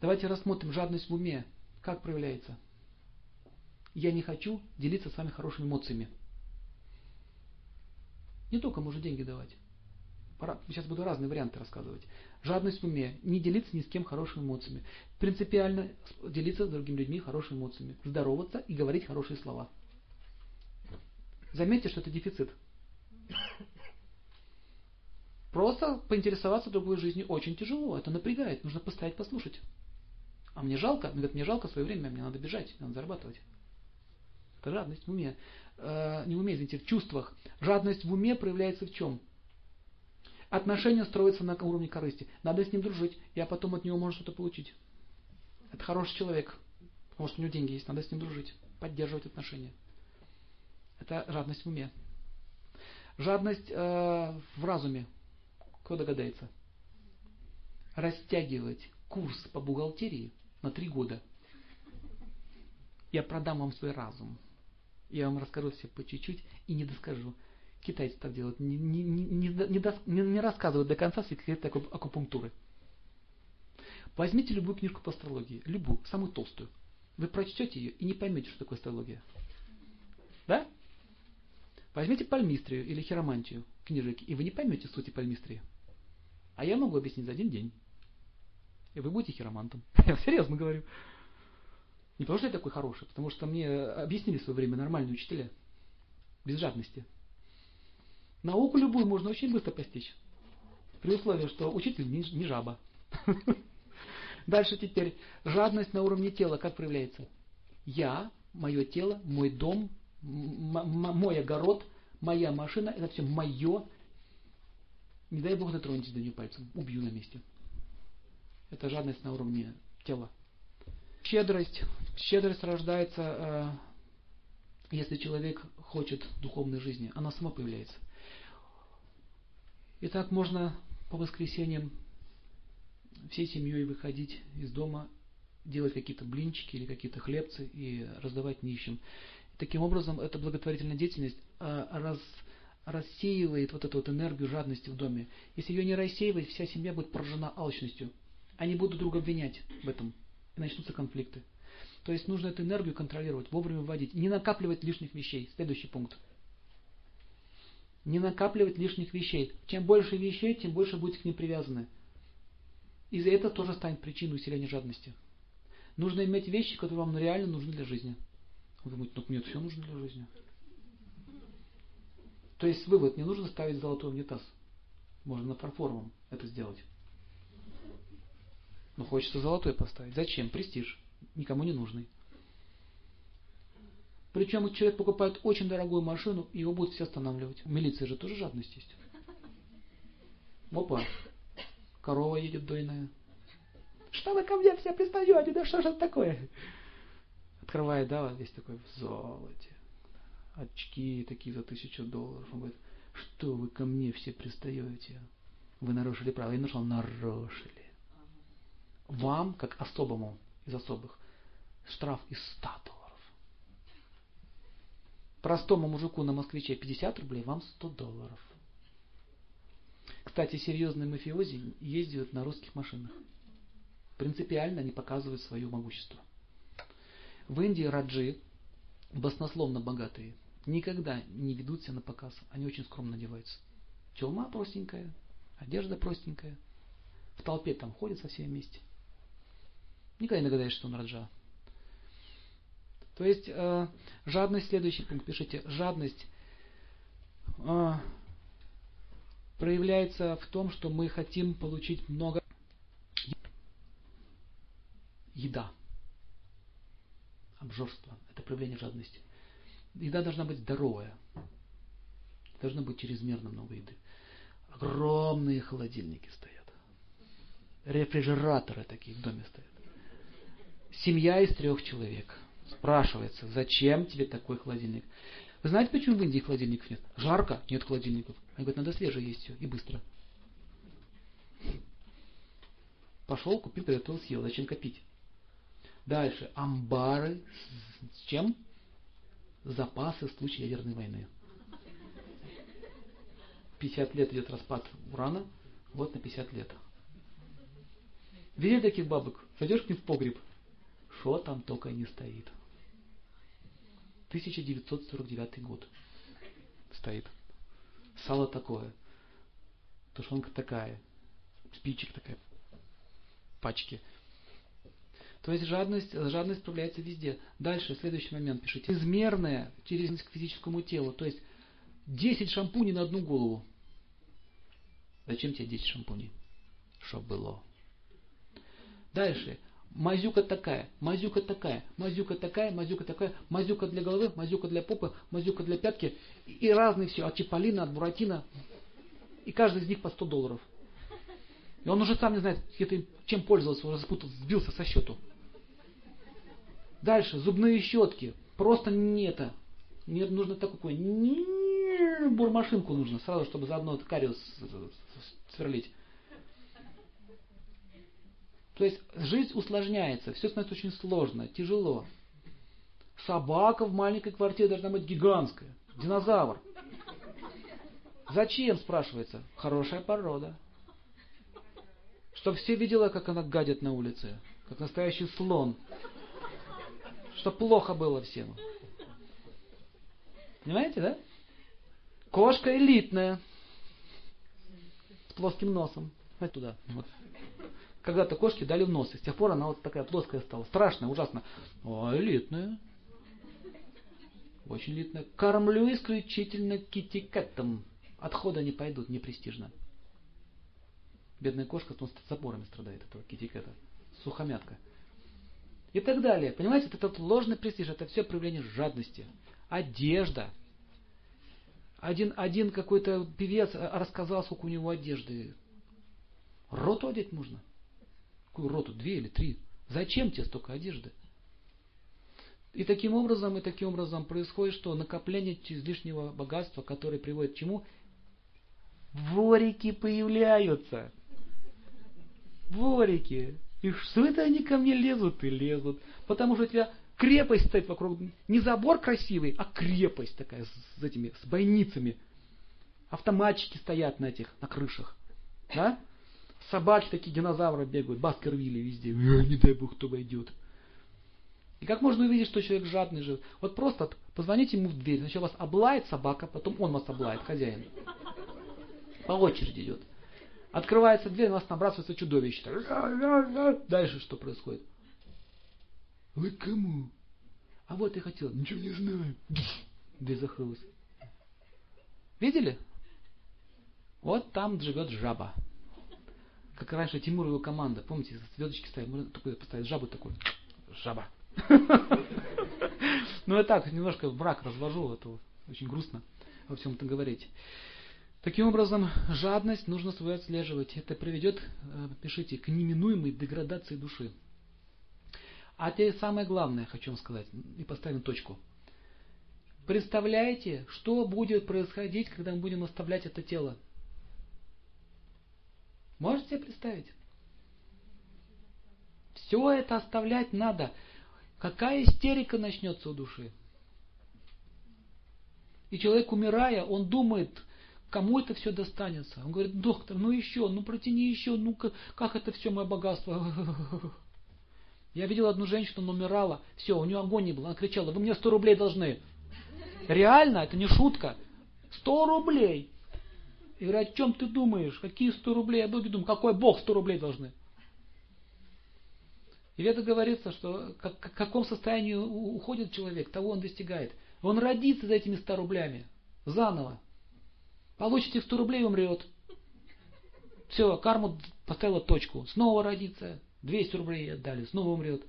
Давайте рассмотрим жадность в уме. Как проявляется? Я не хочу делиться с вами хорошими эмоциями. Не только можно деньги давать. Сейчас буду разные варианты рассказывать. Жадность в уме. Не делиться ни с кем хорошими эмоциями. Принципиально делиться с другими людьми хорошими эмоциями. Здороваться и говорить хорошие слова. Заметьте, что это дефицит. Просто поинтересоваться другой жизнью очень тяжело. Это напрягает. Нужно постоять, послушать. А мне жалко, говорит, мне жалко свое время, мне надо бежать, мне надо зарабатывать. Это жадность в уме. Э, не в уме, извините, в чувствах. Жадность в уме проявляется в чем? Отношения строятся на уровне корысти. Надо с ним дружить, я потом от него могу что-то получить. Это хороший человек. Может, у него деньги есть, надо с ним дружить, поддерживать отношения. Это жадность в уме. Жадность э, в разуме. Кто догадается? Растягивать курс по бухгалтерии на три года. Я продам вам свой разум. Я вам расскажу все по чуть-чуть и не доскажу. Китайцы так делают. Не, не, не, не, не, не рассказывают до конца секреты акупунктуры. Возьмите любую книжку по астрологии, любую, самую толстую. Вы прочтете ее и не поймете, что такое астрология. Да? Возьмите пальмистрию или хиромантию книжек, и вы не поймете сути пальмистрии. А я могу объяснить за один день. И вы будете хиромантом. Я серьезно говорю. Не потому, что я такой хороший, потому что мне объяснили в свое время нормальные учителя. Без жадности. Науку любую можно очень быстро постичь. При условии, что учитель не, не жаба. Дальше теперь. Жадность на уровне тела как проявляется? Я, мое тело, мой дом, мой огород, моя машина, это все мое. Не дай Бог дотронетесь до нее пальцем. Убью на месте. Это жадность на уровне тела. Щедрость. Щедрость рождается, э, если человек хочет духовной жизни. Она сама появляется. Итак, можно по воскресеньям всей семьей выходить из дома, делать какие-то блинчики или какие-то хлебцы и раздавать нищим. Таким образом, эта благотворительная деятельность э, раз, рассеивает вот эту вот энергию жадности в доме. Если ее не рассеивать, вся семья будет поражена алчностью. Они будут друг обвинять в этом, и начнутся конфликты. То есть нужно эту энергию контролировать, вовремя вводить, не накапливать лишних вещей. Следующий пункт. Не накапливать лишних вещей. Чем больше вещей, тем больше будете к ним привязаны. И это тоже станет причиной усиления жадности. Нужно иметь вещи, которые вам реально нужны для жизни. Вы думаете, ну мне все нужно для жизни. То есть вывод, не нужно ставить золотой унитаз. Можно на фарфоровом это сделать. Но хочется золотой поставить. Зачем? Престиж. Никому не нужный. Причем человек покупает очень дорогую машину, и его будут все останавливать. В милиции же тоже жадность есть. Опа, корова едет дойная. Что вы ко мне все пристаете? Да что же это такое? Открывает, да, весь такой в золоте. Очки такие за тысячу долларов. Он говорит, что вы ко мне все пристаете? Вы нарушили правила. Я нашел, нарушили вам, как особому из особых, штраф из 100 долларов. Простому мужику на москвиче 50 рублей, вам 100 долларов. Кстати, серьезные мафиози ездят на русских машинах. Принципиально они показывают свое могущество. В Индии раджи, баснословно богатые, никогда не ведут себя на показ. Они очень скромно одеваются. Челма простенькая, одежда простенькая. В толпе там ходят со всеми вместе. Никогда не догадаешься, что он раджа. То есть э, жадность, следующий пункт, пишите, жадность э, проявляется в том, что мы хотим получить много еда. Обжорство. Это проявление жадности. Еда должна быть здоровая. Должно быть чрезмерно много еды. Огромные холодильники стоят. Рефрижераторы такие в доме стоят. Семья из трех человек. Спрашивается, зачем тебе такой холодильник? Вы знаете, почему в Индии холодильников нет? Жарко, нет холодильников. Они говорят, надо свежее есть все и быстро. Пошел, купил, приготовил, съел. Зачем копить? Дальше. Амбары. С чем? Запасы в случае ядерной войны. 50 лет идет распад урана. Вот на 50 лет. Видели таких бабок? Зайдешь к ним в погреб, что там только не стоит. 1949 год стоит. Сало такое. Тушенка такая. Спичек такая. Пачки. То есть жадность, жадность проявляется везде. Дальше, следующий момент пишите. Измерная через к физическому телу. То есть 10 шампуней на одну голову. Зачем тебе 10 шампуней? Чтоб было. Дальше. Мазюка такая, мазюка такая, мазюка такая, мазюка такая, мазюка для головы, мазюка для попы, мазюка для пятки. И разные все, от Чиполлина, от Буратино. И каждый из них по 100 долларов. И он уже сам не знает, чем пользовался, уже спутал, сбился со счету. Дальше, зубные щетки. Просто не это. Мне нужно такой, не бурмашинку нужно, сразу, чтобы заодно кариус сверлить. То есть жизнь усложняется, все становится очень сложно, тяжело. Собака в маленькой квартире должна быть гигантская. Динозавр. Зачем, спрашивается? Хорошая порода. Чтоб все видела, как она гадит на улице. Как настоящий слон. Чтоб плохо было всем. Понимаете, да? Кошка элитная. С плоским носом. Давай туда. Вот. Когда-то кошки дали в нос, и с тех пор она вот такая плоская стала. Страшная, ужасно. Элитная. Очень элитная. Кормлю исключительно китикетом. Отхода не пойдут, не престижно. Бедная кошка с запорами страдает этого китикета. Сухомятка. И так далее. Понимаете, этот ложный престиж, это все проявление жадности. Одежда. Один, один какой-то певец рассказал, сколько у него одежды. Роту одеть можно. Какую роту? Две или три? Зачем тебе столько одежды? И таким образом, и таким образом происходит, что накопление излишнего богатства, которое приводит к чему? Ворики появляются. Ворики. И что это они ко мне лезут и лезут? Потому что у тебя крепость стоит вокруг. Не забор красивый, а крепость такая с, с этими, с бойницами. Автоматчики стоят на этих, на крышах. Да? Собаки такие, динозавры бегают, баскервилли везде. Э, не дай бог, кто войдет. И как можно увидеть, что человек жадный живет? Вот просто позвоните ему в дверь. Сначала вас облает собака, потом он вас облает, хозяин. По очереди идет. Открывается дверь, у нас набрасывается чудовище. Дальше что происходит? Вы кому? А вот я хотел. Ничего не знаю. Дверь закрылась. Видели? Вот там живет жаба как раньше Тимур и его команда, помните, звездочки ставят, можно такой поставить жабу такой, жаба. Ну я так, немножко брак развожу, это очень грустно во всем этом говорить. Таким образом, жадность нужно свою отслеживать. Это приведет, э, пишите, к неминуемой деградации души. А теперь самое главное, хочу вам сказать, и поставим точку. Представляете, что будет происходить, когда мы будем оставлять это тело? Можете себе представить? Все это оставлять надо. Какая истерика начнется у души? И человек, умирая, он думает, кому это все достанется. Он говорит, доктор, ну еще, ну протяни еще, ну как, как это все мое богатство? Я видел одну женщину, она умирала, все, у нее огонь не было, она кричала, вы мне 100 рублей должны. Реально, это не шутка. 100 рублей. И говорю, о чем ты думаешь? Какие 100 рублей? Я Боге думаю, какой Бог 100 рублей должны? И это говорится, что как, в каком состоянии уходит человек, того он достигает. Он родится за этими 100 рублями. Заново. Получит их 100 рублей умрет. Все, карму поставила точку. Снова родится. 200 рублей отдали, снова умрет.